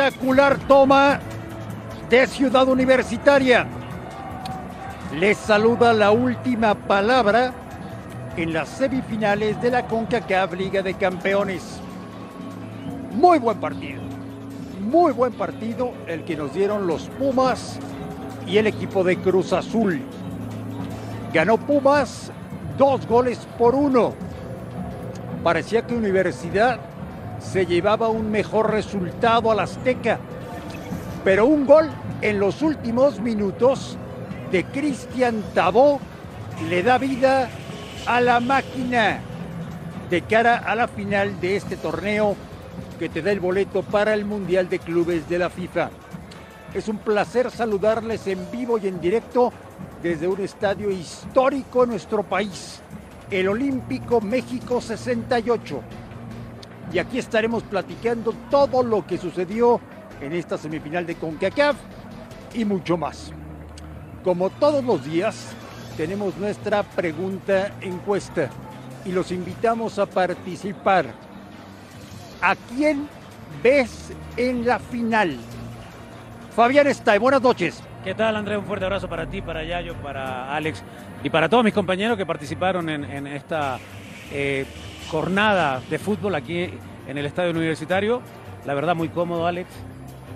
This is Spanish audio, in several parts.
Espectacular toma de Ciudad Universitaria. Les saluda la última palabra en las semifinales de la CONCACAF Liga de Campeones. Muy buen partido. Muy buen partido el que nos dieron los Pumas y el equipo de Cruz Azul. Ganó Pumas dos goles por uno. Parecía que Universidad se llevaba un mejor resultado al Azteca. Pero un gol en los últimos minutos de Cristian Tabó le da vida a la máquina de cara a la final de este torneo que te da el boleto para el Mundial de Clubes de la FIFA. Es un placer saludarles en vivo y en directo desde un estadio histórico en nuestro país, el Olímpico México 68 y aquí estaremos platicando todo lo que sucedió en esta semifinal de CONCACAF y mucho más. Como todos los días, tenemos nuestra pregunta encuesta y los invitamos a participar. ¿A quién ves en la final? Fabián está, buenas noches. ¿Qué tal, Andrés? Un fuerte abrazo para ti, para Yayo, para Alex y para todos mis compañeros que participaron en, esta eh, jornada de fútbol aquí en el estadio universitario. La verdad, muy cómodo, Alex.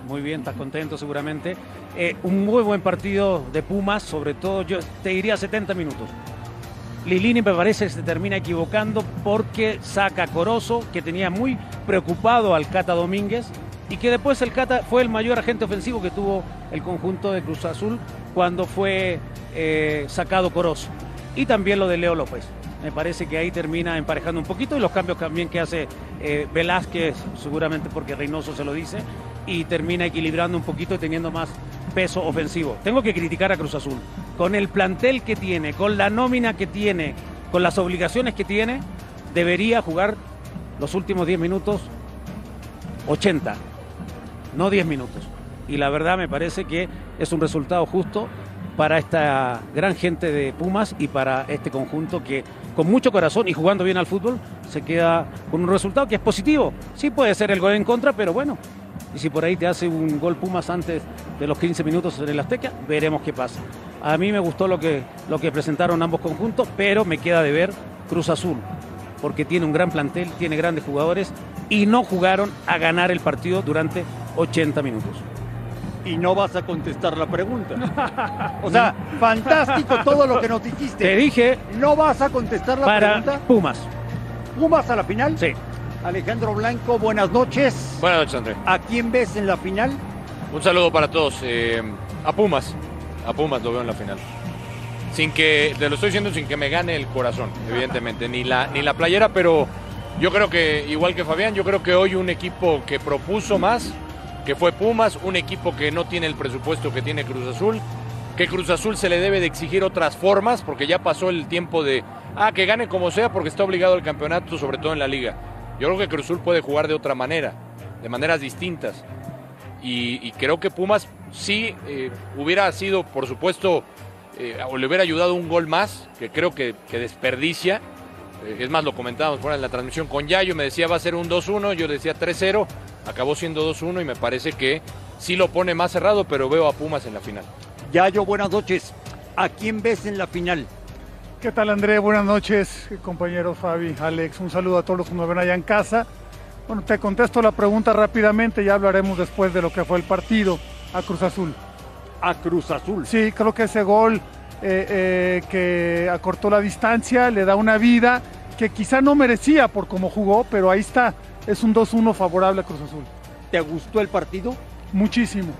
Muy bien, estás contento seguramente. Eh, un muy buen partido de Pumas, sobre todo, yo te diría 70 minutos. Lilini me parece que se termina equivocando porque saca a Corozo, que tenía muy preocupado al Cata Domínguez, y que después el Cata fue el mayor agente ofensivo que tuvo el conjunto de Cruz Azul cuando fue eh, sacado Corozo. Y también lo de Leo López. Me parece que ahí termina emparejando un poquito y los cambios también que hace eh, Velázquez, seguramente porque Reynoso se lo dice, y termina equilibrando un poquito y teniendo más peso ofensivo. Tengo que criticar a Cruz Azul. Con el plantel que tiene, con la nómina que tiene, con las obligaciones que tiene, debería jugar los últimos 10 minutos 80, no 10 minutos. Y la verdad me parece que es un resultado justo para esta gran gente de Pumas y para este conjunto que con mucho corazón y jugando bien al fútbol se queda con un resultado que es positivo. Sí puede ser el gol en contra, pero bueno. Y si por ahí te hace un gol Pumas antes de los 15 minutos en el Azteca, veremos qué pasa. A mí me gustó lo que, lo que presentaron ambos conjuntos, pero me queda de ver Cruz Azul, porque tiene un gran plantel, tiene grandes jugadores y no jugaron a ganar el partido durante 80 minutos y no vas a contestar la pregunta. O sea, fantástico todo lo que nos dijiste. Te dije. ¿No vas a contestar la para pregunta? Pumas. ¿Pumas a la final? Sí. Alejandro Blanco, buenas noches. Buenas noches, André. ¿A quién ves en la final? Un saludo para todos. Eh, a Pumas. A Pumas lo veo en la final. Sin que, te lo estoy diciendo sin que me gane el corazón, evidentemente. Ni la, ni la playera, pero yo creo que, igual que Fabián, yo creo que hoy un equipo que propuso más, que fue Pumas, un equipo que no tiene el presupuesto que tiene Cruz Azul, que Cruz Azul se le debe de exigir otras formas, porque ya pasó el tiempo de, ah, que gane como sea, porque está obligado al campeonato, sobre todo en la liga. Yo creo que Cruz Azul puede jugar de otra manera, de maneras distintas. Y, creo que Pumas sí eh, hubiera sido, por supuesto, eh, o le hubiera ayudado un gol más, que creo que desperdicia. Eh, es más, lo comentábamos fuera en la transmisión con Yayo, me decía va a ser un 2-1, yo decía 3-0, acabó siendo 2-1 y me parece que sí lo pone más cerrado, pero veo a Pumas en la final. Yayo, buenas noches. ¿A quién ves en la final? ¿Qué tal André? Buenas noches, compañeros Fabi, Alex. Un saludo a todos los que nos ven allá en casa. Bueno, te contesto la pregunta rápidamente, ya hablaremos después de lo que fue el partido a Cruz Azul. A Cruz Azul. Sí, creo que ese gol eh, eh, que acortó la distancia le da una vida que quizá no merecía por cómo jugó, pero ahí está. Es un 2-1 favorable a Cruz Azul. ¿Te gustó el partido? Muchísimo.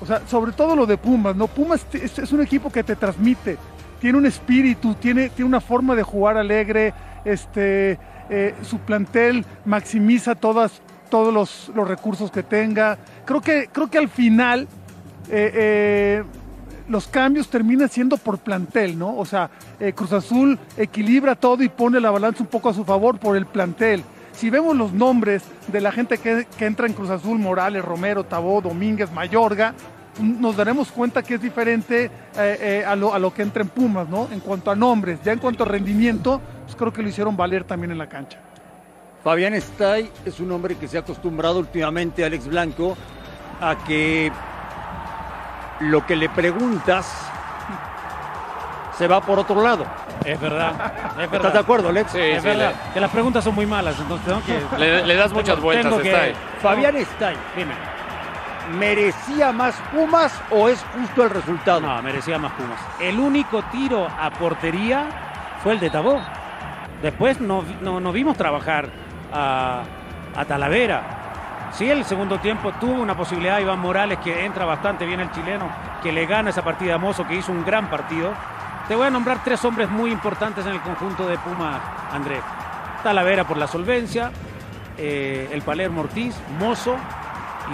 O sea, sobre todo lo de Pumas, ¿no? Pumas es, es un equipo que te transmite, tiene un espíritu, tiene, tiene una forma de jugar alegre, este, eh, su plantel maximiza todas, todos los, los, recursos que tenga. Creo que, creo que al final eh, eh, los cambios terminan siendo por plantel, ¿no? O sea, eh, Cruz Azul equilibra todo y pone la balanza un poco a su favor por el plantel. Si vemos los nombres de la gente que, entra en Cruz Azul, Morales, Romero, Tabó, Domínguez, Mayorga, nos daremos cuenta que es diferente eh, eh, a, lo, a, lo, que entra en Pumas, ¿no? En cuanto a nombres, ya en cuanto a rendimiento, pues creo que lo hicieron valer también en la cancha. Fabián Stay es un hombre que se ha acostumbrado últimamente, Alex Blanco, a que lo que le preguntas se va por otro lado. Es verdad, es verdad. ¿Estás de acuerdo, Alex? Sí, es sí, verdad. Le... Que las preguntas son muy malas, entonces tengo que... Le, le das muchas tengo, vueltas, tengo que... Stay. Fabián Stay, Dime. ¿merecía más Pumas o es justo el resultado? No, merecía más Pumas. El único tiro a portería fue el de Tabó. Después no, no, no vimos trabajar a, a Talavera. Sí, el segundo tiempo tuvo una posibilidad Iván Morales, que entra bastante bien el chileno, que le gana esa partida a Mozo, que hizo un gran partido. Te voy a nombrar tres hombres muy importantes en el conjunto de Puma, Andrés. Talavera por la solvencia, eh, el Palermo Ortiz, Mozo,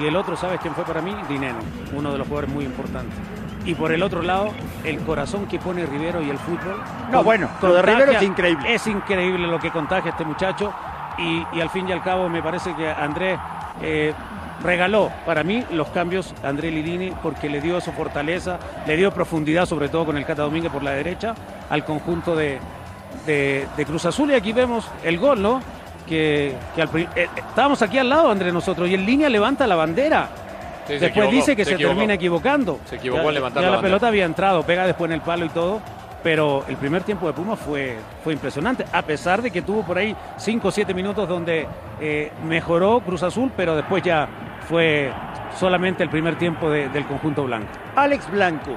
y el otro, ¿sabes quién fue para mí? Dineno, uno de los jugadores muy importantes. Y por el otro lado, el corazón que pone Rivero y el fútbol. No, bueno, lo de Rivero es increíble. Es increíble lo que contagia este muchacho. Y, y al fin y al cabo, me parece que Andrés eh, regaló para mí los cambios a André Lidini porque le dio su fortaleza, le dio profundidad, sobre todo con el Cata Domínguez por la derecha, al conjunto de, de, de Cruz Azul. Y aquí vemos el gol, ¿no? Que, que al, eh, estábamos aquí al lado, André, nosotros, y en línea levanta la bandera. Sí, después dice que se, se termina equivocando. Se equivocó ya, levantar ya la, la pelota había entrado, pega después en el palo y todo. Pero el primer tiempo de Puma fue, fue impresionante, a pesar de que tuvo por ahí 5 o 7 minutos donde eh, mejoró Cruz Azul, pero después ya fue solamente el primer tiempo de, del conjunto blanco. Alex Blanco,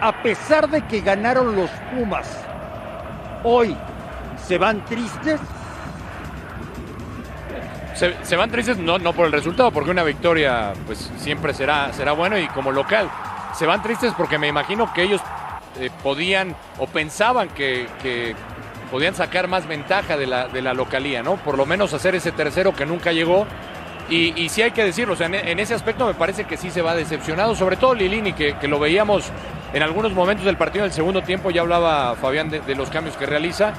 a pesar de que ganaron los Pumas, hoy se van tristes. Se, se, van tristes no, no por el resultado, porque una victoria pues siempre será, será bueno y como local. Se van tristes porque me imagino que ellos eh, podían o pensaban que, podían sacar más ventaja de la, localía, ¿no? Por lo menos hacer ese tercero que nunca llegó. Y, sí hay que decirlo, o sea, en, ese aspecto me parece que sí se va decepcionado, sobre todo Lilini, que, lo veíamos en algunos momentos del partido del segundo tiempo, ya hablaba Fabián de, de, los cambios que realiza,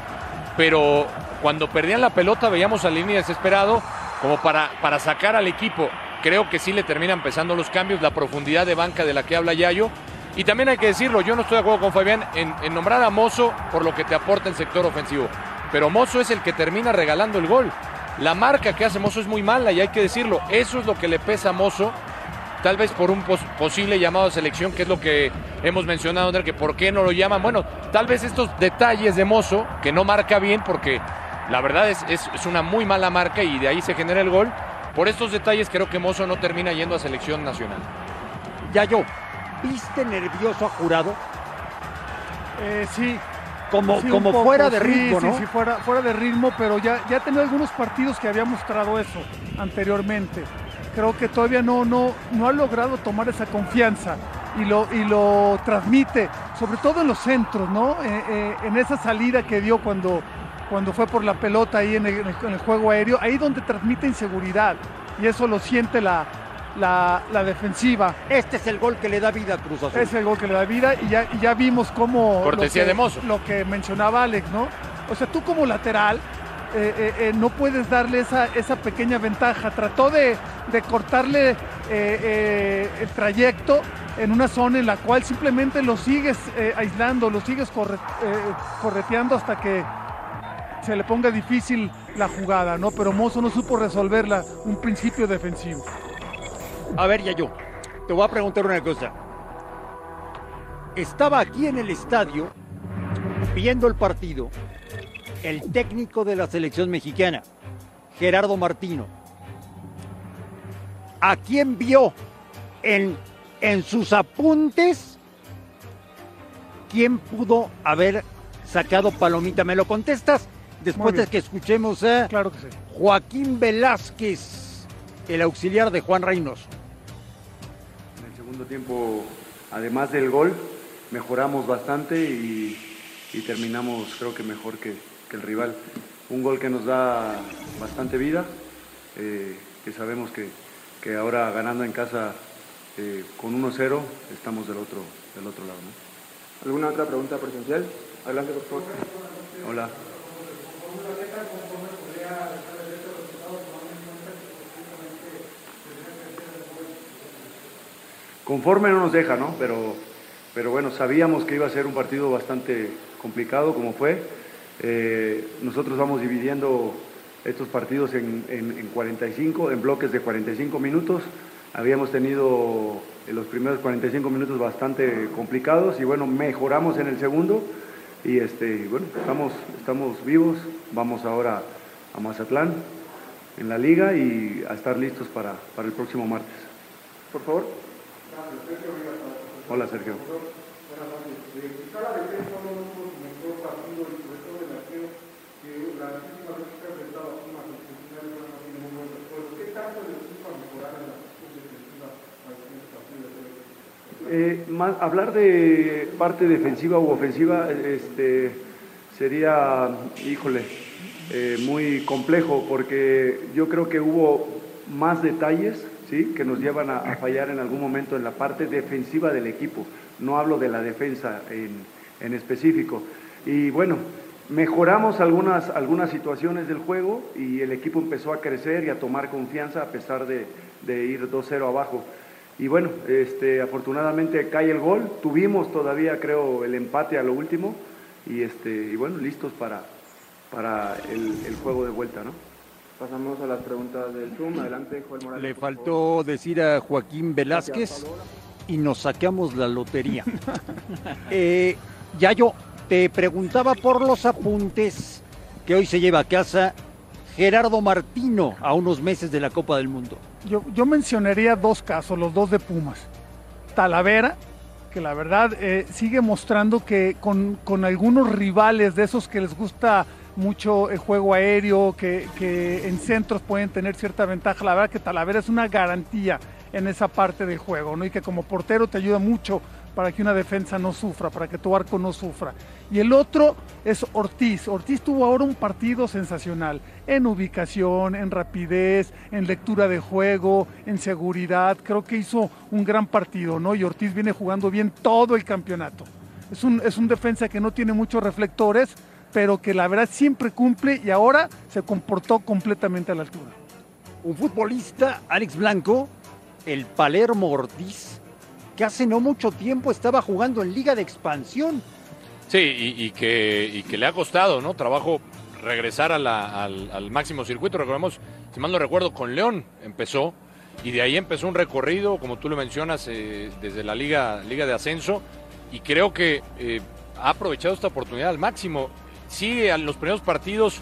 pero cuando perdían la pelota veíamos a Lilini desesperado como para, para sacar al equipo. Creo que sí le terminan pesando los cambios, la profundidad de banca de la que habla Yayo, y también hay que decirlo, yo no estoy de acuerdo con Fabián en, nombrar a Mozo por lo que te aporta en sector ofensivo. Pero Mozo es el que termina regalando el gol. La marca que hace Mozo es muy mala y hay que decirlo. Eso es lo que le pesa a Mozo. Tal vez por un pos posible llamado a selección, que es lo que hemos mencionado, André, que por qué no lo llaman. Bueno, tal vez estos detalles de Mozo, que no marca bien, porque la verdad es, es, es una muy mala marca y de ahí se genera el gol. Por estos detalles creo que Mozo no termina yendo a selección nacional. Ya yo, ¿Viste nervioso a Jurado? Eh, sí. Como, sí, como poco, fuera de ritmo, sí, ¿no? Sí, fuera, fuera de ritmo, pero ya, ya tenido algunos partidos que había mostrado eso anteriormente. Creo que todavía no, no, no ha logrado tomar esa confianza y lo, y lo transmite, sobre todo en los centros, ¿no? Eh, eh, en esa salida que dio cuando, cuando fue por la pelota ahí en el, en el juego aéreo, ahí donde transmite inseguridad y eso lo siente la, la, la, defensiva. Este es el gol que le da vida a Cruz Azul. Es el gol que le da vida y ya, y ya vimos cómo... Cortesía lo que, de Mozo. Lo que mencionaba Alex, ¿no? O sea, tú como lateral eh, eh, eh, no puedes darle esa, esa pequeña ventaja. Trató de, de cortarle eh, el trayecto en una zona en la cual simplemente lo sigues eh, aislando, lo sigues corre- eh, correteando hasta que se le ponga difícil la jugada, ¿no? Pero Mozo no supo resolverla, un principio defensivo. A ver, ya yo, te voy a preguntar una cosa. Estaba aquí en el estadio viendo el partido el técnico de la selección mexicana, Gerardo Martino. ¿A quién vio en, en sus apuntes? ¿Quién pudo haber sacado palomita? ¿Me lo contestas? Después de que escuchemos a Claro que sí. Joaquín Velázquez, el auxiliar de Juan Reynoso. Segundo tiempo, además del gol, mejoramos bastante y, y terminamos creo que mejor que, que el rival. Un gol que nos da bastante vida, eh, que sabemos que, que ahora ganando en casa eh, con 1-0 estamos del otro, del otro lado. ¿no? ¿Alguna otra pregunta presencial? Adelante, por favor. Hola. Conforme no nos deja, ¿no? Pero, pero bueno, sabíamos que iba a ser un partido bastante complicado como fue. Eh, nosotros vamos dividiendo estos partidos en, en- en 45, en bloques de 45 minutos. Habíamos tenido en los primeros 45 minutos bastante complicados y bueno, mejoramos en el segundo y este, bueno, estamos, estamos vivos, vamos ahora a Mazatlán en la liga y a estar listos para, para el próximo martes. Por favor. Hola Sergio. Eh, hablar de parte defensiva u ofensiva este, sería, híjole, eh, muy complejo porque yo creo que hubo más detalles que nos llevan a, a fallar en algún momento en la parte defensiva del equipo. No hablo de la defensa en, en específico. Y bueno, mejoramos algunas, algunas situaciones del juego y el equipo empezó a crecer y a tomar confianza a pesar de, de ir 2-0 abajo. Y bueno, este, afortunadamente cae el gol. Tuvimos todavía, creo, el empate a lo último. Y, este, y bueno, listos para, para el, el juego de vuelta, ¿no? Pasamos a las preguntas del Zoom. Adelante, Joel Morales. Le faltó decir a Joaquín Velázquez y nos saqueamos la lotería. Eh, ya yo te preguntaba por los apuntes que hoy se lleva a casa Gerardo Martino a unos meses de la Copa del Mundo. Yo, yo mencionaría dos casos, los dos de Pumas. Talavera, que la verdad eh, sigue mostrando que con, con algunos rivales de esos que les gusta mucho el juego aéreo, que, en centros pueden tener cierta ventaja, la verdad que Talavera es una garantía en esa parte del juego, ¿no? Y que como portero te ayuda mucho para que una defensa no sufra, para que tu arco no sufra. Y el otro es Ortiz. Ortiz tuvo ahora un partido sensacional en ubicación, en rapidez, en lectura de juego, en seguridad. Creo que hizo un gran partido, ¿no? Y Ortiz viene jugando bien todo el campeonato. Es un, es un defensa que no tiene muchos reflectores, pero que la verdad siempre cumple y ahora se comportó completamente a la altura. Un futbolista, Alex Blanco, el Palermo Ortiz, que hace no mucho tiempo estaba jugando en Liga de Expansión. Sí, y, y que, y que le ha costado, ¿no? Trabajo regresar a la- al, al máximo circuito. Recordemos, si mal no recuerdo, con León empezó y de ahí empezó un recorrido, como tú lo mencionas, eh, desde la Liga, Liga de Ascenso y creo que eh, ha aprovechado esta oportunidad al máximo. Sí, en los primeros partidos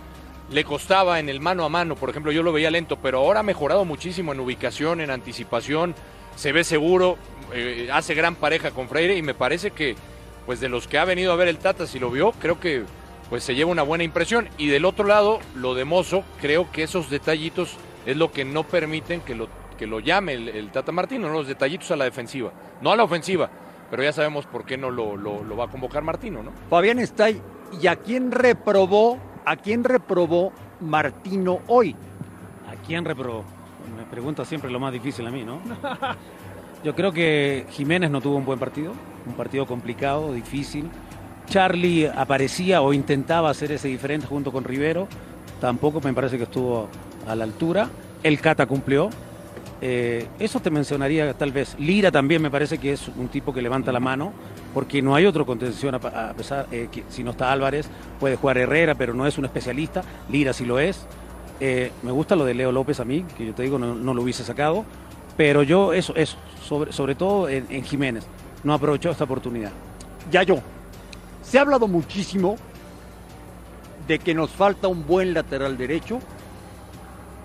le costaba en el mano a mano, por ejemplo, yo lo veía lento, pero ahora ha mejorado muchísimo en ubicación, en anticipación, se ve seguro, eh, hace gran pareja con Freire y me parece que pues de los que ha venido a ver el Tata, si lo vio, creo que pues se lleva una buena impresión. Y del otro lado, lo de Mozo, creo que esos detallitos es lo que no permiten que lo, que lo llame el, Tata Martino, ¿no? los detallitos a la defensiva, no a la ofensiva, pero ya sabemos por qué no lo, lo- lo va a convocar Martino, ¿no? Fabián está ahí. ¿Y a quién reprobó, a quién reprobó Martino hoy? ¿A quién reprobó? Me pregunta siempre lo más difícil a mí, ¿no? Yo creo que Jiménez no tuvo un buen partido, un partido complicado, difícil. Charlie aparecía o intentaba hacer ese diferente junto con Rivero, tampoco me parece que estuvo a la altura. El Cata cumplió, Eh, eso te mencionaría tal vez. Lira también me parece que es un tipo que levanta la mano, porque no hay otro contención, a, pesar eh, que si no está Álvarez, puede jugar Herrera, pero no es un especialista. Lira sí lo es. Eh, me gusta lo de Leo López a mí, que yo te digo, no, lo hubiese sacado. Pero yo, eso, eso, sobre, sobre todo en, Jiménez, no aprovechó esta oportunidad. Ya yo. Se ha hablado muchísimo de que nos falta un buen lateral derecho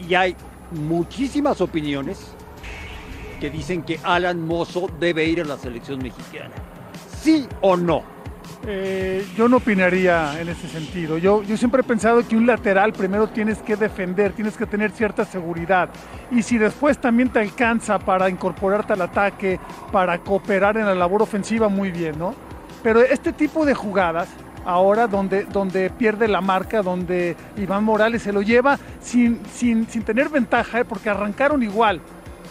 y hay muchísimas opiniones que dicen que Alan Mozo debe ir a la selección mexicana. ¿Sí o no? Eh, yo no opinaría en ese sentido. Yo, yo siempre he pensado que un lateral primero tienes que defender, tienes que tener cierta seguridad. Y si después también te alcanza para incorporarte al ataque, para cooperar en la labor ofensiva, muy bien, ¿no? Pero este tipo de jugadas ahora donde, donde pierde la marca, donde Iván Morales se lo lleva sin, sin, sin tener ventaja, ¿eh? porque arrancaron igual,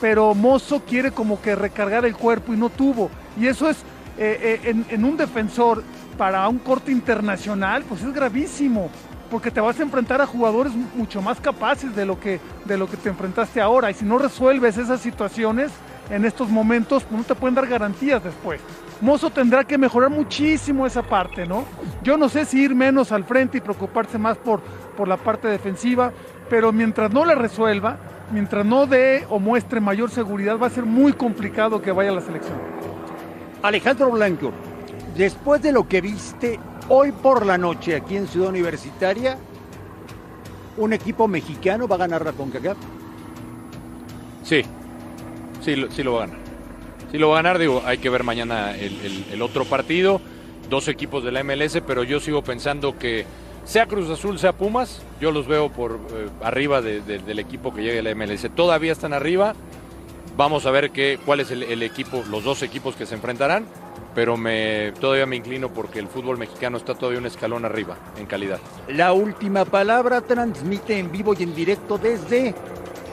pero Mozo quiere como que recargar el cuerpo y no tuvo. Y eso es eh, eh, en, un defensor para un corte internacional, pues es gravísimo, porque te vas a enfrentar a jugadores mucho más capaces de lo que, de lo que te enfrentaste ahora. Y si no resuelves esas situaciones en estos momentos, pues no te pueden dar garantías después. Mozo tendrá que mejorar muchísimo esa parte, ¿no? Yo no sé si ir menos al frente y preocuparse más por, por la parte defensiva, pero mientras no la resuelva, mientras no dé o muestre mayor seguridad, va a ser muy complicado que vaya a la selección. Alejandro Blanco, después de lo que viste hoy por la noche aquí en Ciudad Universitaria, ¿un equipo mexicano va a ganar la CONCACAF? Sí, sí, sí lo va a ganar. Si lo va a ganar, digo, hay que ver mañana el, otro partido. Dos equipos de la MLS, pero yo sigo pensando que sea Cruz Azul, sea Pumas, yo los veo por eh, arriba del equipo que llegue a la MLS. Todavía están arriba. Vamos a ver qué, cuál es el, equipo, los dos equipos que se enfrentarán, pero me, todavía me inclino porque el fútbol mexicano está todavía un escalón arriba en calidad. La última palabra transmite en vivo y en directo desde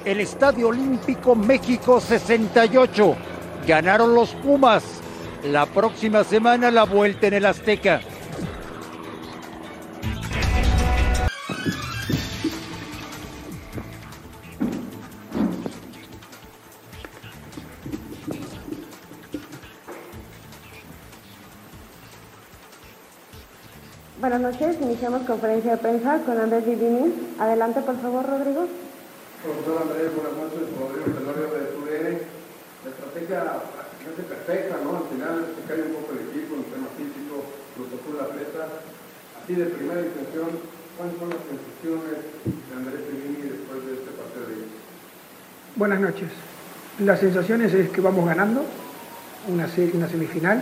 el Estadio Olímpico México 68. Ganaron los Pumas. La próxima semana la vuelta en el Azteca. Buenas noches, iniciamos conferencia de prensa con Andrés Vivini. Adelante, por favor, Rodrigo. Profesor Andrés, buenas noches, Rodrigo Tenorio de TUDN la estrategia es perfecta, ¿no? Al final se cae un poco el equipo en tema físico, lo tocó la presa. Así de primera intención, ¿cuáles son las sensaciones de Andrés Pelini después de este partido de hoy? Buenas noches. Las sensaciones es que vamos ganando una, una semifinal,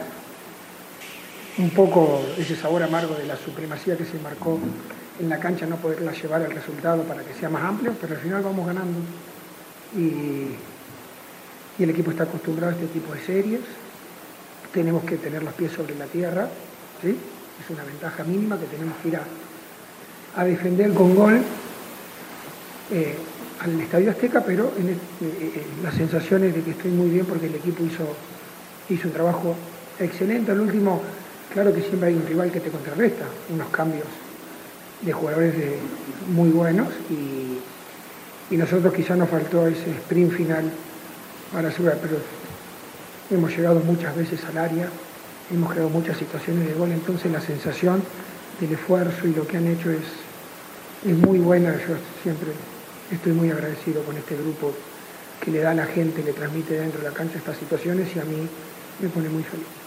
un poco ese sabor amargo de la supremacía que se marcó en la cancha, no poderla llevar al resultado para que sea más amplio, pero al final vamos ganando. Y y el equipo está acostumbrado a este tipo de series. Tenemos que tener los pies sobre la tierra, ¿sí? es una ventaja mínima que tenemos que ir a, defender con gol eh, al Estadio Azteca, pero eh, eh, las sensaciones de que estoy muy bien porque el equipo hizo, hizo un trabajo excelente. Al último, claro que siempre hay un rival que te contrarresta, unos cambios de jugadores muy buenos y, nosotros quizás nos faltó ese sprint final para asegurar, pero hemos llegado muchas veces al área, hemos creado muchas situaciones de gol, entonces la sensación del esfuerzo y lo que han hecho es, es muy buena. Yo siempre estoy muy agradecido con este grupo que le da a la gente, le transmite dentro de la cancha estas situaciones y a mí me pone muy feliz.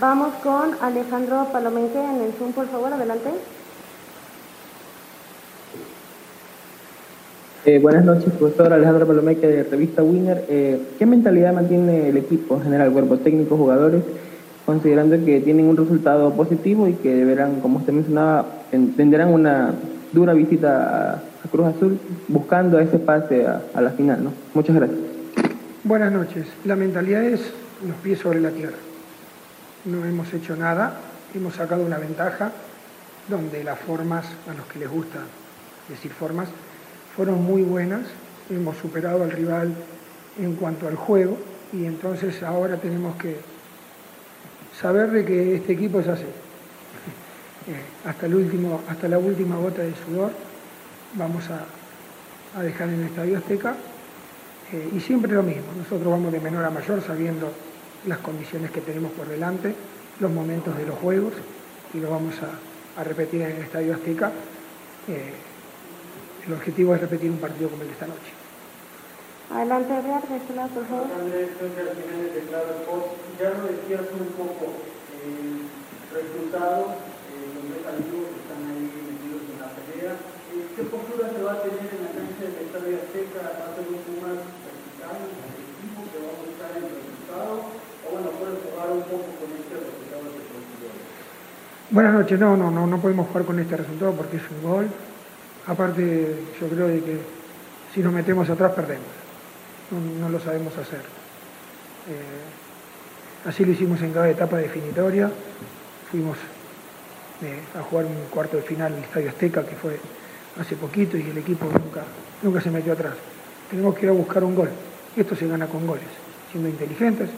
Vamos con Alejandro Palomenque en el Zoom, por favor, adelante. Eh, buenas noches, profesor Alejandro Palomeque de Revista Winner. Eh, ¿Qué mentalidad mantiene el equipo en general, cuerpo técnico, jugadores, considerando que tienen un resultado positivo y que deberán, como usted mencionaba, tendrán una dura visita a, Cruz Azul buscando ese pase a, la final? ¿no? Muchas gracias. Buenas noches. La mentalidad es los pies sobre la tierra. No hemos hecho nada, hemos sacado una ventaja donde las formas, a los que les gusta decir formas, fueron muy buenas, hemos superado al rival en cuanto al juego y entonces ahora tenemos que saber de que este equipo es así. Eh, hasta, el último, hasta la última gota de sudor vamos a, dejar en el Estadio Azteca Eh, y siempre lo mismo, nosotros vamos de menor a mayor sabiendo las condiciones que tenemos por delante, los momentos de los juegos, y lo vamos a, a repetir en el Estadio Azteca. Eh, el objetivo es repetir un partido como el de esta noche. Adelante, Edgar, de este lado, por favor. Ya lo decías un poco, el resultado, eh, los que están ahí metidos en la pelea. Eh, ¿Qué postura se va a tener en la cancha del Estadio Azteca, aparte de un Pumas vertical, el equipo que va a buscar el resultado? Este. Buenas noches, no, no, no, no podemos jugar con este resultado porque es un gol. Aparte, yo creo de que si nos metemos atrás perdemos. No, lo sabemos hacer. Eh, así lo hicimos en cada etapa definitoria. Fuimos eh, a jugar un cuarto de final en el Estadio Azteca, que fue hace poquito, y el equipo nunca, nunca se metió atrás. Tenemos que ir a buscar un gol. Esto se gana con goles, siendo inteligentes,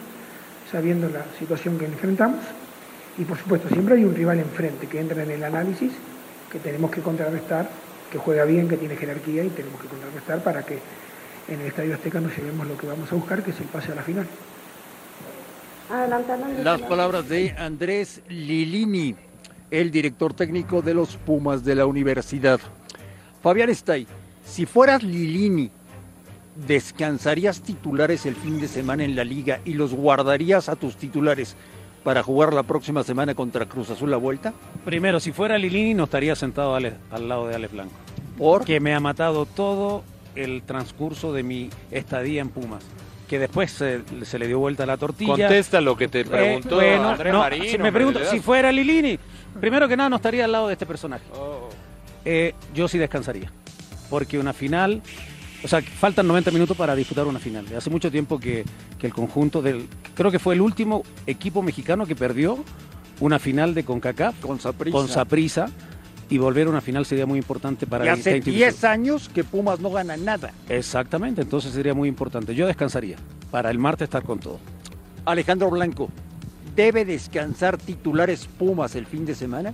sabiendo la situación que enfrentamos. Y por supuesto, siempre hay un rival enfrente que entra en el análisis que tenemos que contrarrestar, que juega bien, que tiene jerarquía y tenemos que contrarrestar para que en el Estadio Azteca nos llevemos lo que vamos a buscar, que es el pase a la final. Las palabras de Andrés Lilini, el director técnico de los Pumas de la universidad. Fabián Stay, si fueras Lilini, ¿descansarías titulares el fin de semana en la liga y los guardarías a tus titulares para jugar la próxima semana contra Cruz Azul la vuelta? Primero, si fuera Lilini, no estaría sentado Ale- al lado de Alex Blanco. ¿Por? Que me ha matado todo el transcurso de mi estadía en Pumas. Que después se, se le dio vuelta la tortilla. Contesta lo que te Eh, preguntó bueno, Andrés no, si me pregunto, si fuera Lilini, primero que nada no estaría al lado de este personaje. Oh. Eh, yo sí descansaría. Porque una final, o sea, faltan 90 minutos para disputar una final. Hace mucho tiempo que, que el conjunto del, creo que fue el último equipo mexicano que perdió una final de CONCACAF Con Saprissa. con Saprissa y volver a una final sería muy importante para Y la hace esta institución. 10 años que Pumas no gana nada. Exactamente, entonces sería muy importante. Yo descansaría para el martes estar con todo. Alejandro Blanco, ¿debe descansar titulares Pumas el fin de semana?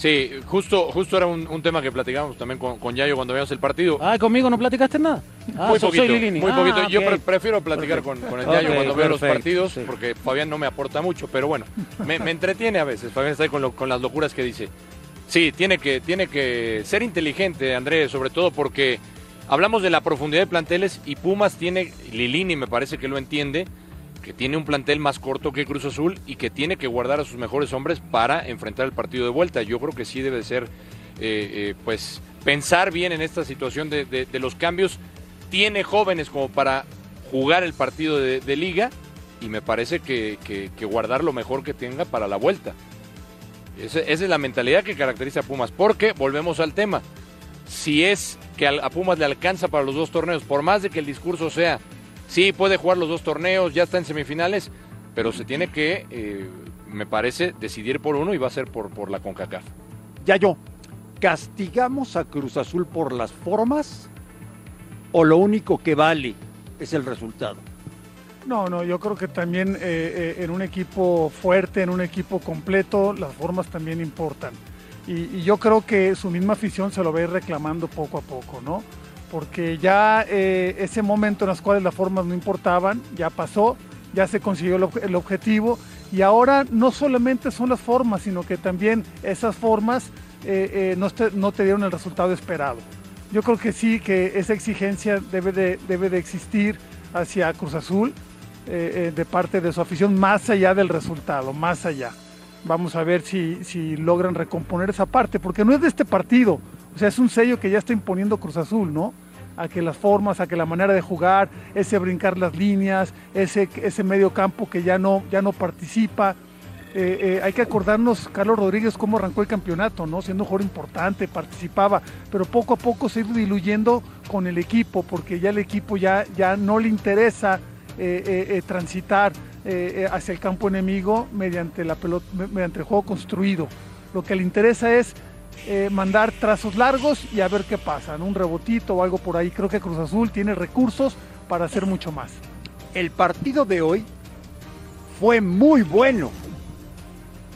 Sí, justo, justo era un, un tema que platicamos también con, con Yayo cuando veíamos el partido. Ah, conmigo no platicaste nada. Ah, muy poquito, soy Lilini. muy Ah, poquito. Yo ok. pre- prefiero platicar con, con el Yayo cuando veo los partidos, sí. porque Fabián no me aporta mucho, pero bueno, me, me entretiene a veces. Fabián está ahí con, lo- con las locuras que dice. Sí, tiene que, tiene que ser inteligente, Andrés, sobre todo porque hablamos de la profundidad de planteles y Pumas tiene, Lilini me parece que lo entiende, que tiene un plantel más corto que Cruz Azul y que tiene que guardar a sus mejores hombres para enfrentar el partido de vuelta. Yo creo que sí debe de ser, eh, eh, pues, pensar bien en esta situación de, los cambios. Tiene jóvenes como para jugar el partido de, liga y me parece que, que- guardar lo mejor que tenga para la vuelta. Esa, es la mentalidad que caracteriza a Pumas, porque volvemos al tema. Si es que a Pumas le alcanza para los dos torneos, por más de que el discurso sea, sí, puede jugar los dos torneos, ya está en semifinales, pero se tiene que, eh, me parece, decidir por uno y va a ser por, por la CONCACAF. Ya yo, ¿castigamos a Cruz Azul por las formas o lo único que vale es el resultado? No, no, yo creo que también eh, eh, en un equipo fuerte, en un equipo completo, las formas también importan. Y, y yo creo que su misma afición se lo va a ir reclamando poco a poco, ¿no? Porque ya eh, ese momento en los cuales las formas no importaban, ya pasó, ya se consiguió el, el objetivo y ahora no solamente son las formas, sino que también esas formas eh, eh, no, te, no te dieron el resultado esperado. Yo creo que sí, que esa exigencia debe de, debe de existir hacia Cruz Azul eh, eh, de parte de su afición, más allá del resultado, más allá. Vamos a ver si, si logran recomponer esa parte, porque no es de este partido, sea, es un sello que ya está imponiendo Cruz Azul, ¿no? A que las formas, a que la manera de jugar, ese brincar las líneas, ese, ese medio campo que ya no, ya no participa. Eh, eh, hay que acordarnos, Carlos Rodríguez, cómo arrancó el campeonato, ¿no? Siendo un jugador importante, participaba, pero poco a poco se ha ido diluyendo con el equipo, porque ya el equipo ya, ya no le interesa eh, transitar hacia el campo enemigo mediante, la pelota, me- mediante el juego construido. Lo que le interesa es eh, mandar trazos largos y a ver qué pasa, ¿no? un rebotito o algo por ahí. Creo que Cruz Azul tiene recursos para hacer mucho más. El partido de hoy fue muy bueno.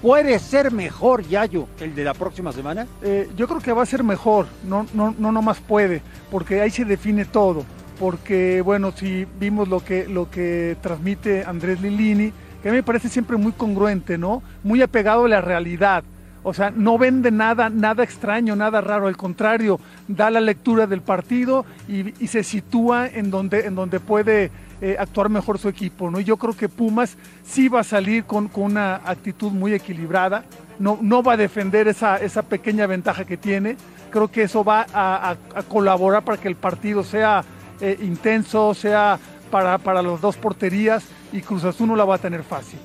¿Puede ser mejor, Yayo, el de la próxima semana? Eh, yo creo que va a ser mejor, no, no, no nomás puede, porque ahí se define todo. porque bueno, si vimos lo que, lo que transmite Andrés Lilini, que a mí me parece siempre muy congruente, ¿no? Muy apegado a la realidad. O sea, no vende nada, nada extraño, nada raro, al contrario, da la lectura del partido y, se sitúa en donde, en donde puede eh, actuar mejor su equipo, ¿no? Y yo creo que Pumas sí va a salir con, con una actitud muy equilibrada, no, no va a defender esa, esa pequeña ventaja que tiene, creo que eso va a colaborar para que el partido sea eh, intenso, sea para, para las dos porterías y Cruz Azul no la va a tener fácil.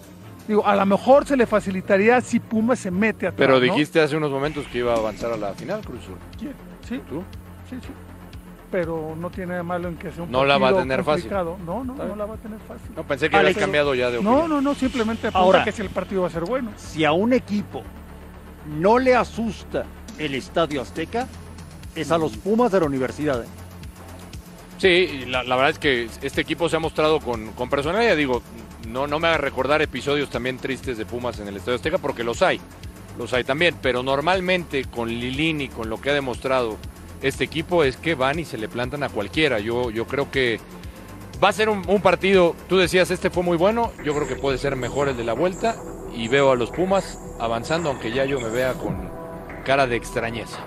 Digo, a lo mejor se le facilitaría si Pumas se mete atrás, Pero ¿no? dijiste hace unos momentos que iba a avanzar a la final, Cruz Azul. ¿Quién? ¿Sí? ¿Tú? Sí, sí. Pero no tiene nada malo en que sea un No la va a partido tener fácil. complicado. No, no, no bien. la va a tener fácil. No, pensé que habías cambiado ya de No, opinión. no, no, simplemente apunta Ahora- que si el partido va a ser bueno. Si a un equipo no le asusta el Estadio Azteca, es a los Pumas de la universidad. ¿eh? Sí, y la, la verdad es que este equipo se ha mostrado con, con personalidad. Digo, no, no me haga recordar episodios también tristes de Pumas en el Estadio Azteca, porque los hay. Los hay también. Pero normalmente con Lilini, con lo que ha demostrado este equipo, es que van y se le plantan a cualquiera. Yo, yo creo que va a ser un, un partido. Tú decías, este fue muy bueno. Yo creo que puede ser mejor el de la vuelta. Y veo a los Pumas avanzando, aunque ya yo me vea con cara de extrañeza.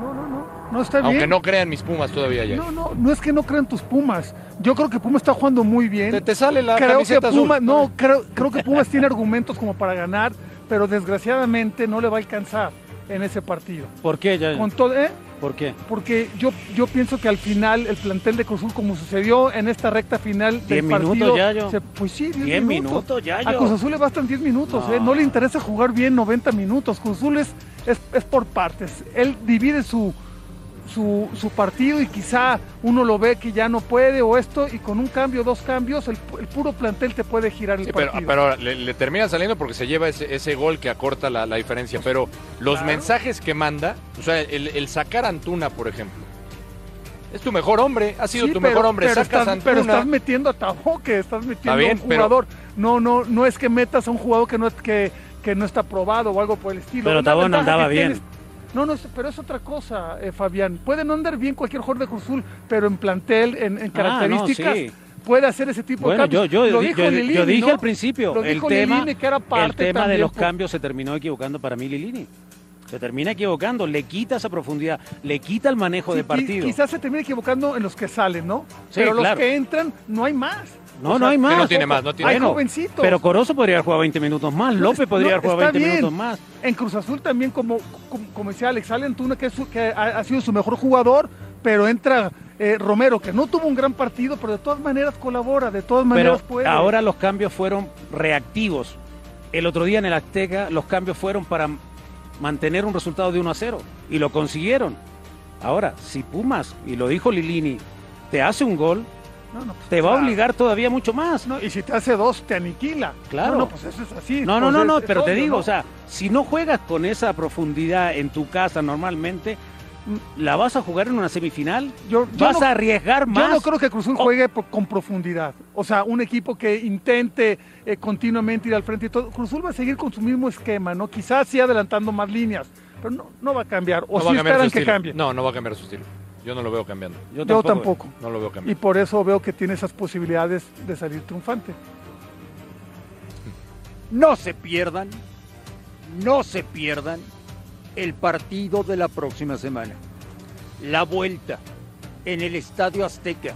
No, no, no. No está Aunque bien. no crean mis Pumas todavía ya. No, no, no es que no crean tus Pumas. Yo creo que Pumas está jugando muy bien. Te, te sale la creo que azul. Pumas, no, creo, creo que Pumas tiene argumentos como para ganar, pero desgraciadamente no le va a alcanzar en ese partido. ¿Por qué, Yayo? Con todo, ¿eh? ¿Por qué? Porque yo, yo pienso que al final el plantel de Cruz Azul, como sucedió en esta recta final del partido, minutos, Yayo. se- pues sí, 10 Diez minutos. minutos, Yayo. A Cruz Azul le bastan 10 minutos, No. ¿eh? no le interesa jugar bien 90 minutos. Cruz Azul es, es, es por partes. Él divide su, su, su partido y quizá uno lo ve que ya no puede o esto, y con un cambio, dos cambios, el, el puro plantel te puede girar el Sí, pero, partido. pero ahora le, le termina saliendo porque se lleva ese, ese gol que acorta la, la diferencia. Pero los Claro. mensajes que manda, o sea, el, el sacar a Antuna, por ejemplo, es tu mejor hombre, ha sido Sí, tu pero- mejor hombre. Pero Sacas a estás, pero Antuna. estás metiendo a Taboque, estás metiendo bien, a un pero- jugador. No, no, no es que metas a un jugador que no, que, que no está probado o algo por el estilo. Pero Tabó no andaba bien. tienes- No, no, es- pero es otra cosa, eh, Fabián. Puede no andar bien cualquier jugador de Cruz Azul, pero en plantel, en, en Ah, características, no, sí. puede hacer ese tipo Bueno, de cambios. yo, Lo di- dijo yo- Lilini, yo dije ¿no? al principio, Lo el tema, Lilini, que era el tema de los por- cambios se terminó equivocando para mí Lilini. Se termina equivocando, le quita esa profundidad, le quita el manejo Sí, de partido. Quizás se termine equivocando en los que salen, ¿no? Sí, pero los claro. que entran, no hay más. No, O no hay más. no tiene más, no tiene Hay jovencitos. Pero Corozo podría haber jugado 20 minutos más, López podría No, haber jugado está 20 bien. minutos más. En Cruz Azul también, como, como, como decía Alex, sale Antuna, que, es su- que ha, ha sido su mejor jugador, pero entra eh, Romero, que no tuvo un gran partido, pero de todas maneras colabora, de todas Pero maneras puede. ahora los cambios fueron reactivos. El otro día en el Azteca los cambios fueron para mantener un resultado de 1 a 0 y lo consiguieron. Ahora, si Pumas, y lo dijo Lilini, te hace un gol, No, no, pues, te va a obligar todavía mucho más. No, y si te hace dos, te aniquila. Claro. No, no, pues eso es así. No, no, pues no, es- no, pero te obvio, digo, ¿no? o sea, si no juegas con esa profundidad en tu casa normalmente, la vas a jugar en una semifinal, Yo- yo vas no- a arriesgar más. Yo no creo que Cruz Azul Oh. juegue por- con profundidad. O sea, un equipo que intente eh, continuamente ir al frente y todo. Cruz Azul va a seguir con su mismo esquema, ¿no? Quizás sí adelantando más líneas, pero no, no va a cambiar. O sí cambiar esperan que cambie. No, no va a cambiar su estilo. Yo no lo veo cambiando. Yo Yo tampoco. No lo veo Y cambiando. por eso veo que tiene esas posibilidades de salir triunfante. No se pierdan, no se pierdan el partido de la próxima semana. La vuelta en el Estadio Azteca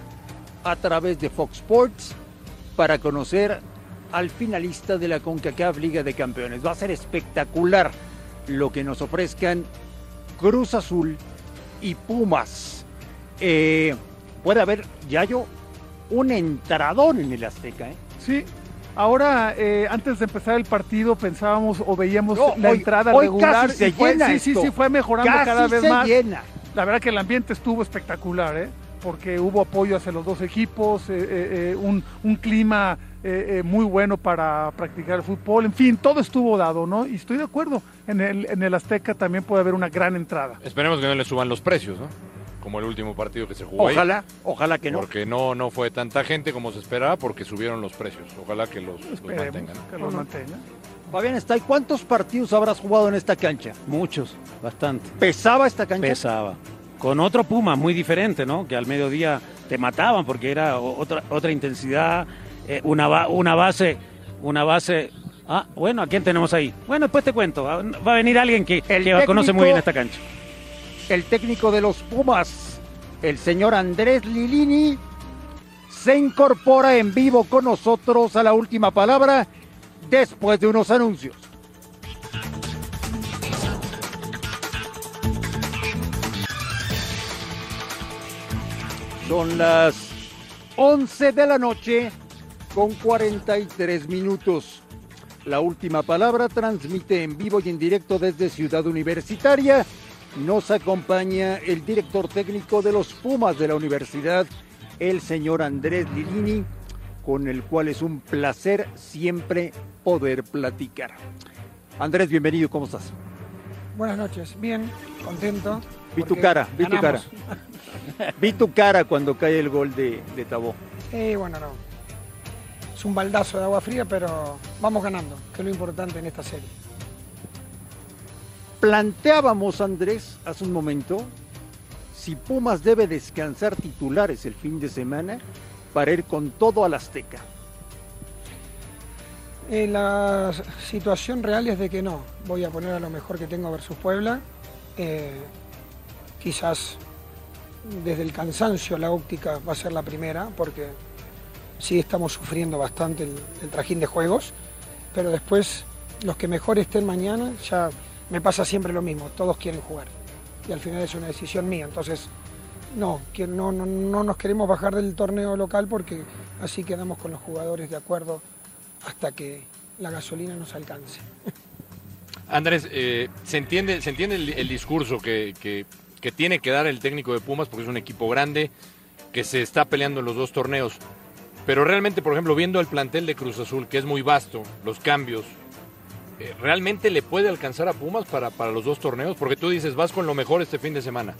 a través de Fox Sports para conocer al finalista de la CONCACAF Liga de Campeones. Va a ser espectacular lo que nos ofrezcan Cruz Azul y Pumas. Eh, puede haber, Yayo, un entrador en el Azteca. ¿eh? Sí. Ahora, eh, antes de empezar el partido, pensábamos o veíamos No, la hoy- entrada hoy regular. casi se y fue- llena sí, sí, esto. sí, fue mejorando Casi cada vez se más. llena. La verdad que el ambiente estuvo espectacular, ¿eh? porque hubo apoyo hacia los dos equipos, eh, eh, eh, un, un clima eh, eh, muy bueno para practicar el fútbol, en fin, todo estuvo dado, ¿no? Y estoy de acuerdo, en el, en el Azteca también puede haber una gran entrada. Esperemos que no le suban los precios, ¿no? Como el último partido que se jugó ahí. Ojalá, ojalá que no. Porque no, no fue tanta gente como se esperaba porque subieron los precios. Ojalá que los, los mantengan. que lo mantengan. Fabián está ¿y cuántos partidos habrás jugado en esta cancha? Muchos, bastante. ¿Pesaba esta cancha? Pesaba. Con otro Puma muy diferente, ¿no? Que al mediodía te mataban porque era otra, otra intensidad, eh, una, una base, una base. Ah, bueno, ¿a quién tenemos ahí? Bueno, después te cuento. Va a venir alguien que, que conoce muy bien esta cancha. El técnico de los Pumas, el señor Andrés Lilini, se incorpora en vivo con nosotros a la última palabra después de unos anuncios. Son las 11 de la noche con 43 minutos. La última palabra transmite en vivo y en directo desde Ciudad Universitaria. Nos acompaña el director técnico de los Pumas de la universidad, el señor Andrés Lilini, con el cual es un placer siempre poder platicar. Andrés, bienvenido, ¿cómo estás? Buenas noches, bien, contento. Vi tu cara, vi tu cara. Vi tu cara cuando cae el gol de, de Tabó. Eh, bueno, no. Es un baldazo de agua fría, pero vamos ganando, que es lo importante en esta serie. Planteábamos, Andrés, hace un momento, si Pumas debe descansar titulares el fin de semana para ir con todo al Azteca. Eh, la situación real es de que no. Voy a poner a lo mejor que tengo versus Puebla. Eh, quizás desde el cansancio la óptica va a ser la primera, porque sí estamos sufriendo bastante el, trajín de juegos, pero después los que mejor estén mañana, ya me pasa siempre lo mismo, todos quieren jugar. Y al final es una decisión mía, entonces no, que no, no, no nos queremos bajar del torneo local porque así quedamos con los jugadores de acuerdo hasta que la gasolina nos alcance. Andrés, eh, se entiende, se entiende el, discurso que, que tiene que dar el técnico de Pumas porque es un equipo grande que se está peleando en los dos torneos. Pero realmente, por ejemplo, viendo el plantel de Cruz Azul, que es muy vasto, los cambios, ¿realmente le puede alcanzar a Pumas para, para los dos torneos? Porque tú dices, vas con lo mejor este fin de semana.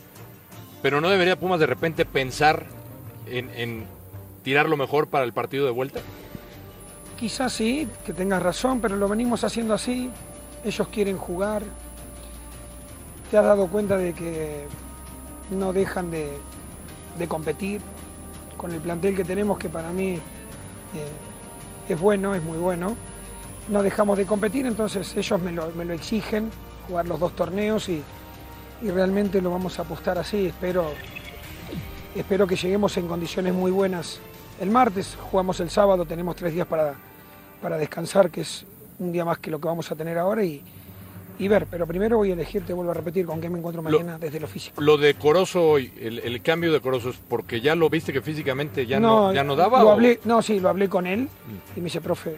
Pero ¿no debería Pumas de repente pensar en, en tirar lo mejor para el partido de vuelta? Quizás sí, que tengas razón, pero lo venimos haciendo así. Ellos quieren jugar, te has dado cuenta de que no dejan de, competir con el plantel que tenemos, que para mí eh, es bueno, es muy bueno. No dejamos de competir, entonces ellos me lo, exigen, jugar los dos torneos y, realmente lo vamos a apostar así. Espero, espero que lleguemos en condiciones muy buenas el martes, jugamos el sábado, tenemos tres días para, para descansar, que es un día más que lo que vamos a tener ahora y, y ver, pero primero voy a elegir, te vuelvo a repetir, con qué me encuentro mañana desde lo físico. Lo de Corozo hoy, el, cambio de Corozo, ¿es porque ya lo viste que físicamente ya no, ya no daba? Lo hablé, no, sí, lo hablé con él mm. y me dice, profe,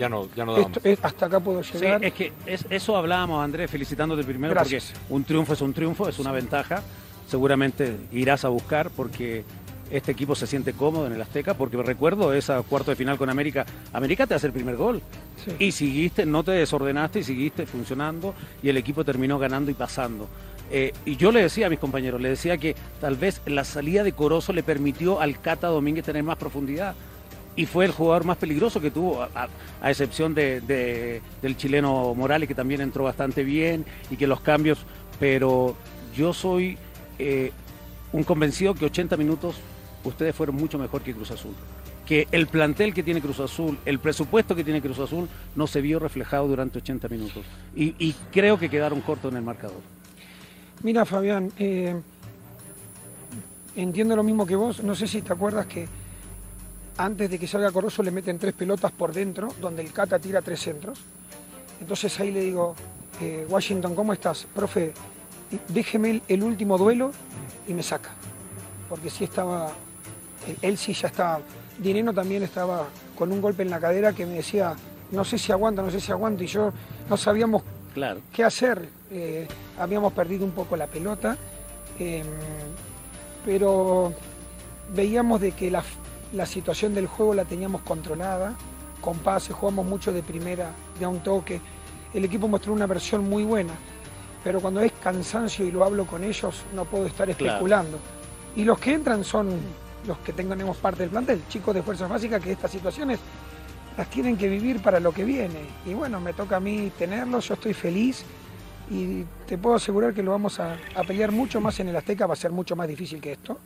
ya no, ya no damos. hasta acá puedo llegar. Sí, es que eso hablábamos, Andrés, felicitándote primero porque un triunfo es un triunfo, es una ventaja. Seguramente irás a buscar porque este equipo se siente cómodo en el Azteca, porque recuerdo esa cuarto de final con América, América te hace el primer gol. Y seguiste, no te desordenaste y seguiste funcionando y el equipo terminó ganando y pasando. Eh, y yo le decía a mis compañeros, le decía que tal vez la salida de Corozo le permitió al Cata Domínguez tener más profundidad. Y fue el jugador más peligroso que tuvo, a, excepción de, del chileno Morales, que también entró bastante bien y que los cambios. Pero yo soy eh, un convencido que 80 minutos ustedes fueron mucho mejor que Cruz Azul. Que el plantel que tiene Cruz Azul, el presupuesto que tiene Cruz Azul, no se vio reflejado durante 80 minutos. Y, creo que quedaron cortos en el marcador. Mira, Fabián, eh, entiendo lo mismo que vos. No sé si te acuerdas que antes de que salga Corozo le meten tres pelotas por dentro, donde el Cata tira tres centros. Entonces ahí le digo, eh, Washington, ¿cómo estás? Profe, déjeme el último duelo y me saca. Porque sí estaba él sí ya estaba. Dineno también estaba con un golpe en la cadera que me decía, no sé si aguanta, no sé si aguanta, y yo no sabíamos claro. qué hacer. Eh, habíamos perdido un poco la pelota, em, pero veíamos de que la, la, situación del juego la teníamos controlada, con pases, jugamos mucho de primera, de un toque. El equipo mostró una versión muy buena, pero cuando es cansancio y lo hablo con ellos, no puedo estar especulando. Y los que entran son los que tenemos parte del plantel, chicos de fuerzas básicas que estas situaciones las tienen que vivir para lo que viene. Y bueno, me toca a mí tenerlos, yo estoy feliz y te puedo asegurar que lo vamos a, pelear mucho más en el Azteca, va a ser mucho más difícil que esto.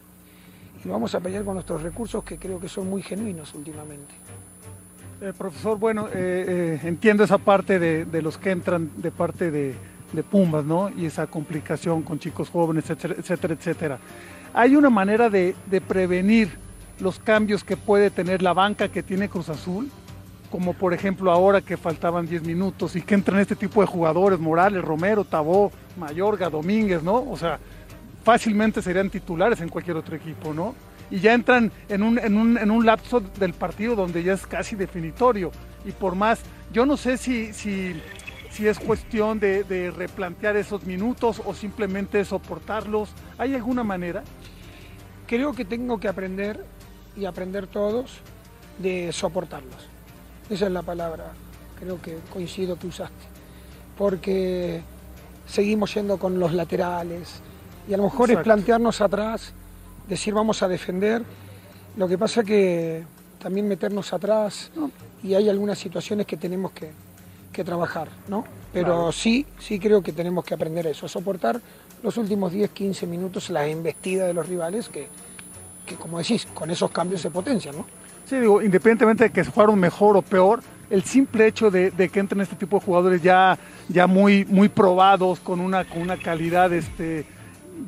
Y vamos a pelear con nuestros recursos que creo que son muy genuinos últimamente. Eh, profesor, bueno, eh, eh, entiendo esa parte de, de, los que entran de parte de, de, Pumas, ¿no? Y esa complicación con chicos jóvenes, etcétera, etcétera, etcétera. Hay una manera de, de prevenir los cambios que puede tener la banca que tiene Cruz Azul, como por ejemplo ahora que faltaban 10 minutos y que entran este tipo de jugadores, Morales, Romero, Tabó, Mayorga, Domínguez, ¿no? O sea, fácilmente serían titulares en cualquier otro equipo, ¿no? Y ya entran en un, en un, en un lapso del partido donde ya es casi definitorio. Y por más, yo no sé si, si, si es cuestión de, de replantear esos minutos o simplemente soportarlos. ¿Hay alguna manera? Creo que tengo que aprender y aprender todos de soportarlos. Esa es la palabra, creo que coincido que usaste. Porque seguimos yendo con los laterales y a lo mejor Exacto. es plantearnos atrás, decir vamos a defender. Lo que pasa que también meternos atrás y hay algunas situaciones que tenemos que, que trabajar, ¿no? Pero claro. sí, sí creo que tenemos que aprender eso, a soportar los últimos 10, 15 minutos la embestida de los rivales que, que como decís, con esos cambios se potencian, ¿no? Sí, digo, independientemente de que se jugaron mejor o peor, el simple hecho de, de, que entren este tipo de jugadores ya, ya muy, muy probados, con una, con una calidad este,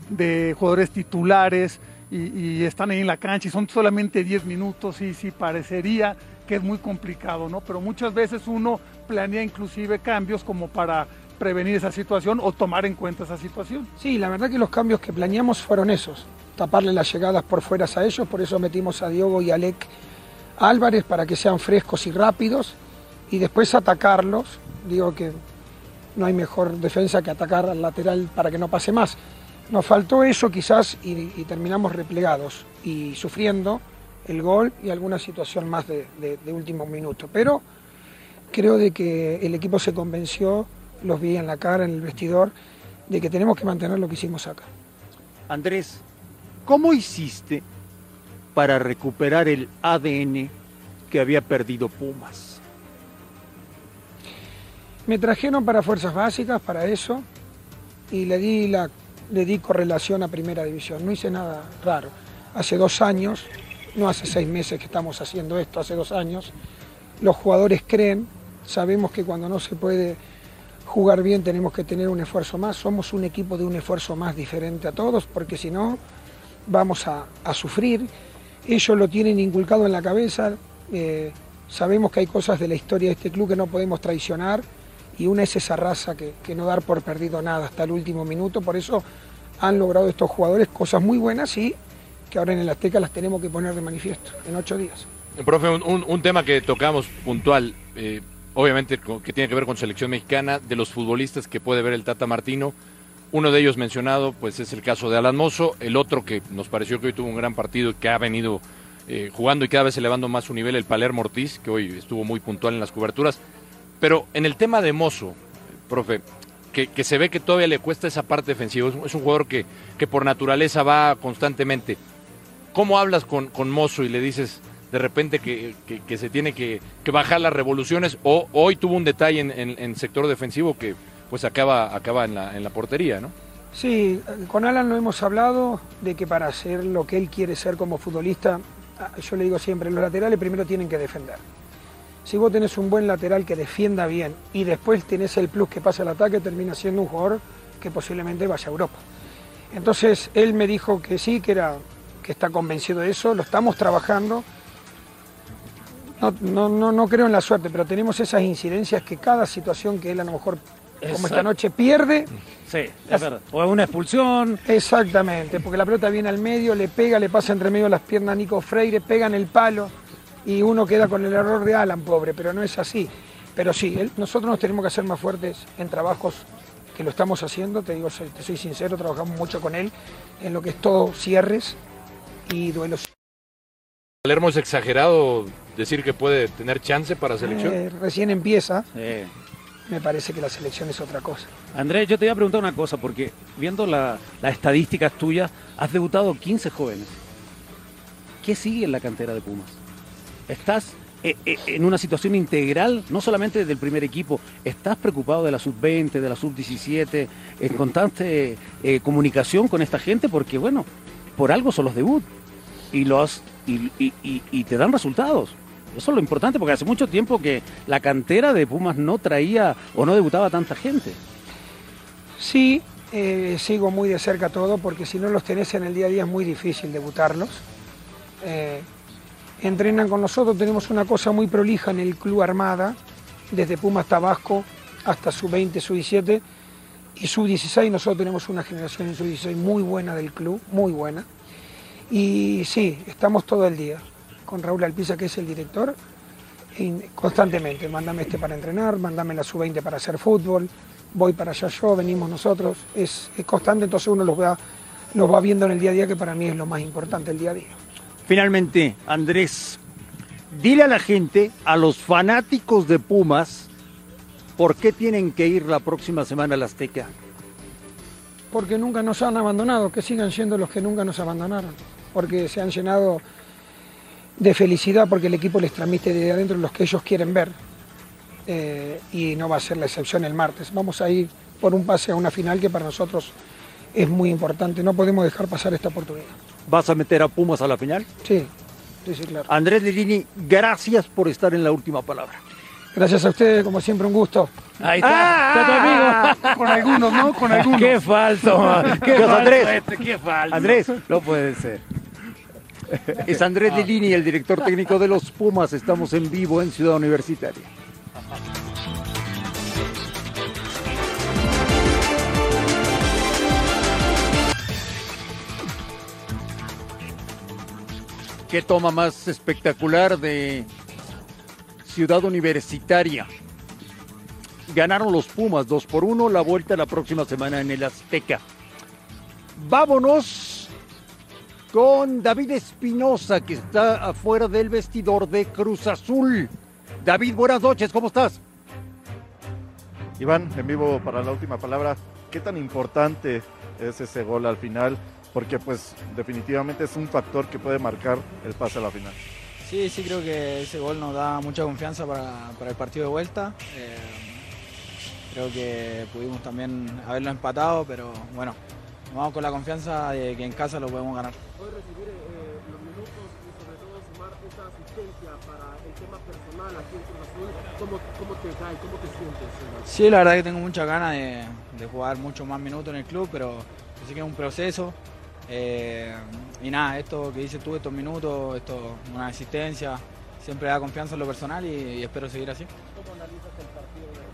de jugadores titulares y, están ahí en la cancha y son solamente 10 minutos y sí parecería que es muy complicado, ¿no? Pero muchas veces uno planea inclusive cambios como para prevenir esa situación o tomar en cuenta esa situación. Sí, la verdad que los cambios que planeamos fueron esos, taparle las llegadas por fuera a ellos, por eso metimos a Diogo y Alec Álvarez para que sean frescos y rápidos y después atacarlos. Digo que no hay mejor defensa que atacar al lateral para que no pase más. Nos faltó eso quizás y, y terminamos replegados y sufriendo el gol y alguna situación más de, de, de, último minuto. Pero creo de que el equipo se convenció, los vi en la cara, en el vestidor, de que tenemos que mantener lo que hicimos acá. Andrés, ¿cómo hiciste para recuperar el ADN que había perdido Pumas? Me trajeron para fuerzas básicas, para eso, y le di, la, le di correlación a primera división. No hice nada raro. Hace dos años, no hace seis meses que estamos haciendo esto, hace dos años, los jugadores creen, sabemos que cuando no se puede jugar bien tenemos que tener un esfuerzo más, somos un equipo de un esfuerzo más diferente a todos, porque si no vamos a, sufrir ellos lo tienen inculcado en la cabeza, eh, sabemos que hay cosas de la historia de este club que no podemos traicionar y una es esa raza que, que, no dar por perdido nada hasta el último minuto, por eso han logrado estos jugadores cosas muy buenas y que ahora en el Azteca las tenemos que poner de manifiesto en ocho días. Profe, un, un tema que tocamos puntual, eh, obviamente que tiene que ver con selección mexicana, de los futbolistas que puede ver el Tata Martino, uno de ellos mencionado, pues es el caso de Alan Mozo, el otro que nos pareció que hoy tuvo un gran partido y que ha venido eh, jugando y cada vez elevando más su nivel, el Palermo Ortiz, que hoy estuvo muy puntual en las coberturas. Pero en el tema de Mozo, profe, que, se ve que todavía le cuesta esa parte defensiva, es, un jugador que, que, por naturaleza va constantemente. ¿Cómo hablas con, con Mozo y le dices de repente que, que se tiene que, bajar las revoluciones? O hoy tuvo un detalle en, en, sector defensivo que pues acaba, acaba en, la, en la portería, ¿no? Sí, con Alan lo hemos hablado de que para ser lo que él quiere ser como futbolista, yo le digo siempre, los laterales primero tienen que defender. Si vos tenés un buen lateral que defienda bien y después tenés el plus que pasa el ataque, termina siendo un jugador que posiblemente vaya a Europa. Entonces él me dijo que sí, que, era, que está convencido de eso, lo estamos trabajando. No, no, no, no creo en la suerte, pero tenemos esas incidencias que cada situación que él a lo mejor como esta noche pierde. Sí, es verdad. O una expulsión. Exactamente, porque la pelota viene al medio, le pega, le pasa entre medio las piernas a Nico Freire, pega en el palo y uno queda con el error de Alan, pobre, pero no es así. Pero sí, él, nosotros nos tenemos que hacer más fuertes en trabajos que lo estamos haciendo, te digo, te soy sincero, trabajamos mucho con él en lo que es todo cierres y duelos. Palermo es exagerado decir que puede tener chance para selección. Eh, recién empieza. Sí me parece que la selección es otra cosa. Andrés, yo te voy a preguntar una cosa, porque viendo las la estadísticas tuyas, has debutado 15 jóvenes. ¿Qué sigue en la cantera de Pumas? ¿Estás eh, eh, en una situación integral, no solamente del primer equipo, estás preocupado de la sub-20, de la sub-17, en constante eh, comunicación con esta gente, porque bueno, por algo son los debut. y, los, y, te dan resultados. Eso es lo importante, porque hace mucho tiempo que la cantera de Pumas no traía o no debutaba tanta gente. Sí, sigo muy de cerca todo porque si no los tenés en el día a día es muy difícil debutarlos. Entrenan con nosotros, tenemos una cosa muy prolija en el Club Armada, desde Pumas Tabasco hasta sub-20, sub-17 y sub-16. Nosotros tenemos una generación en sub-16 muy buena del club, muy buena. Y sí, estamos todo el día con Raúl Alpiza, que es el director, constantemente. Mándame este para entrenar, mándame la sub-20 para hacer fútbol, voy para allá yo, venimos nosotros. Es, es constante, entonces uno los va, los va viendo en el día a día, que para mí es lo más importante el día a día. Finalmente, Andrés, dile a la gente, a los fanáticos de Pumas, por qué tienen que ir la próxima semana al Azteca. Porque nunca nos han abandonado, que sigan siendo los que nunca nos abandonaron. Porque se han llenado de felicidad porque el equipo les transmite de adentro los que ellos quieren ver. Eh, y no va a ser la excepción el martes. Vamos a ir por un pase a una final que para nosotros es muy importante. No podemos dejar pasar esta oportunidad. ¿Vas a meter a Pumas a la final? Sí, sí, sí, claro. Andrés Lilini, gracias por estar en la última palabra. Gracias a ustedes, como siempre, un gusto. Ahí está, está tu amigo. Con algunos, ¿no? Con algunos. Qué falso, qué falso Andrés. este, qué falso. Andrés. no puede ser. Es Andrés Lilini, el director técnico de los Pumas. Estamos en vivo en Ciudad Universitaria. ¿Qué toma más espectacular de Ciudad Universitaria? Ganaron los Pumas 2 por 1, la vuelta la próxima semana en el Azteca. Vámonos con David Espinosa, que está afuera del vestidor de Cruz Azul. David, buenas noches, ¿cómo estás? Iván, en vivo para la última palabra, ¿qué tan importante es ese gol al final? Porque pues definitivamente es un factor que puede marcar el pase a la final. Sí, sí, creo que ese gol nos da mucha confianza para, para el partido de vuelta. Eh, creo que pudimos también haberlo empatado, pero bueno, nos vamos con la confianza de que en casa lo podemos ganar. Hoy recibir eh, los minutos y sobre todo sumar esa asistencia para el tema personal aquí en Cruz Azul, ¿cómo, cómo te cae, cómo te sientes? Sí, la verdad que tengo muchas ganas de, de jugar mucho más minutos en el club, pero sí que es un proceso. Eh, y nada, esto que dices tú, estos minutos, esto, una asistencia, siempre da confianza en lo personal y, y espero seguir así. ¿Cómo analizas el partido de, de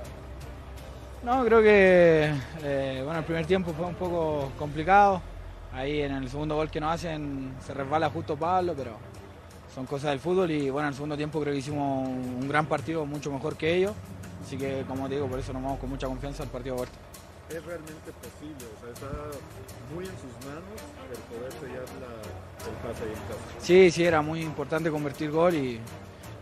Azul? No, creo que eh, bueno, el primer tiempo fue un poco complicado. Ahí en el segundo gol que nos hacen se resbala justo Pablo, pero son cosas del fútbol y bueno, en el segundo tiempo creo que hicimos un, un gran partido, mucho mejor que ellos. Así que como te digo, por eso nos vamos con mucha confianza al partido de vuelta. Es realmente posible, está muy en sus manos el poder sellar la- el pase ahí en casa. Sí, sí, era muy importante convertir gol y, y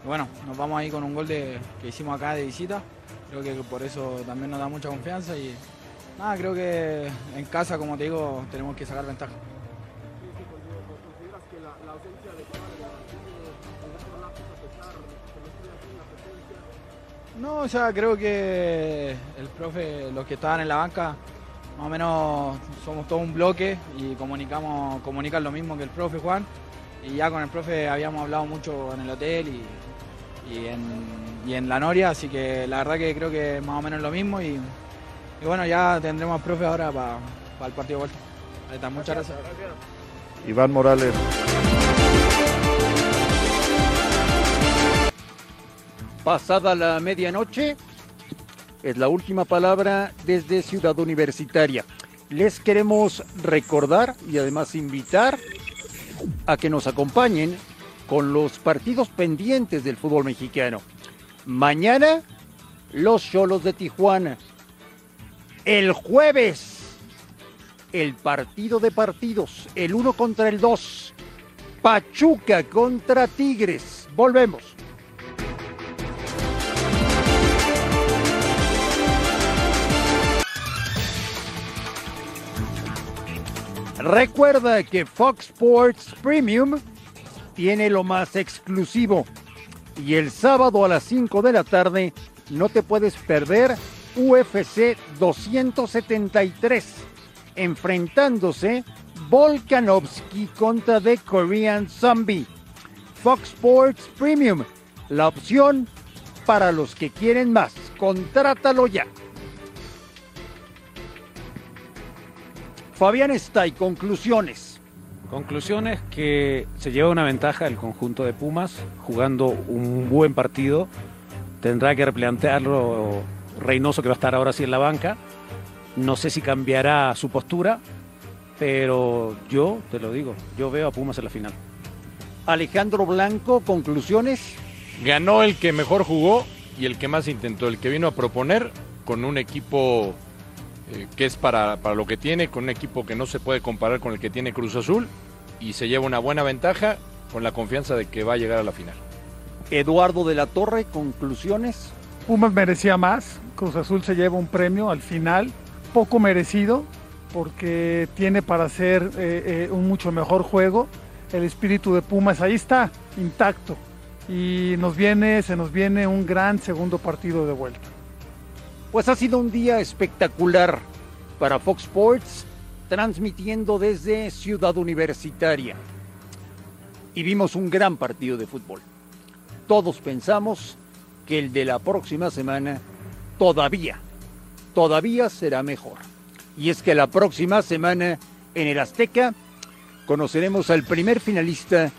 bueno, nos vamos ahí con un gol de, que hicimos acá de visita. Creo que por eso también nos da mucha confianza y nada, creo que en casa, como te digo, tenemos que sacar ventaja. No, o sea, creo que el profe, los que estaban en la banca, más o menos somos todo un bloque y comunicamos, comunican lo mismo que el profe Juan. Y ya con el profe habíamos hablado mucho en el hotel y, y en, y en la Noria, así que la verdad que creo que más o menos lo mismo y, y bueno, ya tendremos al profe ahora para el partido de vuelta. Ahí está, muchas gracias. Iván Morales. Pasada la medianoche, es la última palabra desde Ciudad Universitaria. Les queremos recordar y además invitar a que nos acompañen con los partidos pendientes del fútbol mexicano. Mañana, los Cholos de Tijuana. El jueves, el partido de partidos, el uno contra el dos. Pachuca contra Tigres. Volvemos. Recuerda que Fox Sports Premium tiene lo más exclusivo. Y el sábado a las 5 de la tarde no te puedes perder UFC 273, enfrentándose Volkanovski contra The Korean Zombie. Fox Sports Premium, la opción para los que quieren más. Contrátalo ya. Fabián está y conclusiones. Conclusiones que se lleva una ventaja el conjunto de Pumas jugando un buen partido. Tendrá que replantearlo Reynoso que va a estar ahora sí en la banca. No sé si cambiará su postura, pero yo te lo digo, yo veo a Pumas en la final. Alejandro Blanco, conclusiones. Ganó el que mejor jugó y el que más intentó, el que vino a proponer con un equipo eh, que es para, para lo que tiene, con un equipo que no se puede comparar con el que tiene Cruz Azul y se lleva una buena ventaja con la confianza de que va a llegar a la final. Eduardo de la Torre, conclusiones. Pumas merecía más, Cruz Azul se lleva un premio al final, poco merecido, porque tiene para hacer eh, eh, un mucho mejor juego. El espíritu de Pumas ahí está, intacto. Y nos viene, se nos viene un gran segundo partido de vuelta. Pues ha sido un día espectacular para Fox Sports, transmitiendo desde Ciudad Universitaria. Y vimos un gran partido de fútbol. Todos pensamos que el de la próxima semana todavía, todavía será mejor. Y es que la próxima semana en el Azteca conoceremos al primer finalista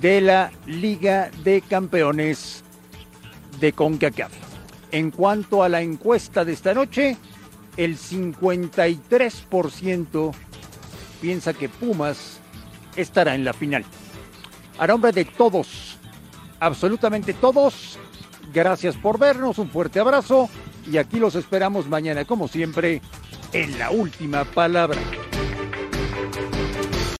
de la Liga de Campeones de CONCACAF. En cuanto a la encuesta de esta noche, el 53% piensa que Pumas estará en la final. A nombre de todos, absolutamente todos, gracias por vernos, un fuerte abrazo y aquí los esperamos mañana, como siempre, en la última palabra.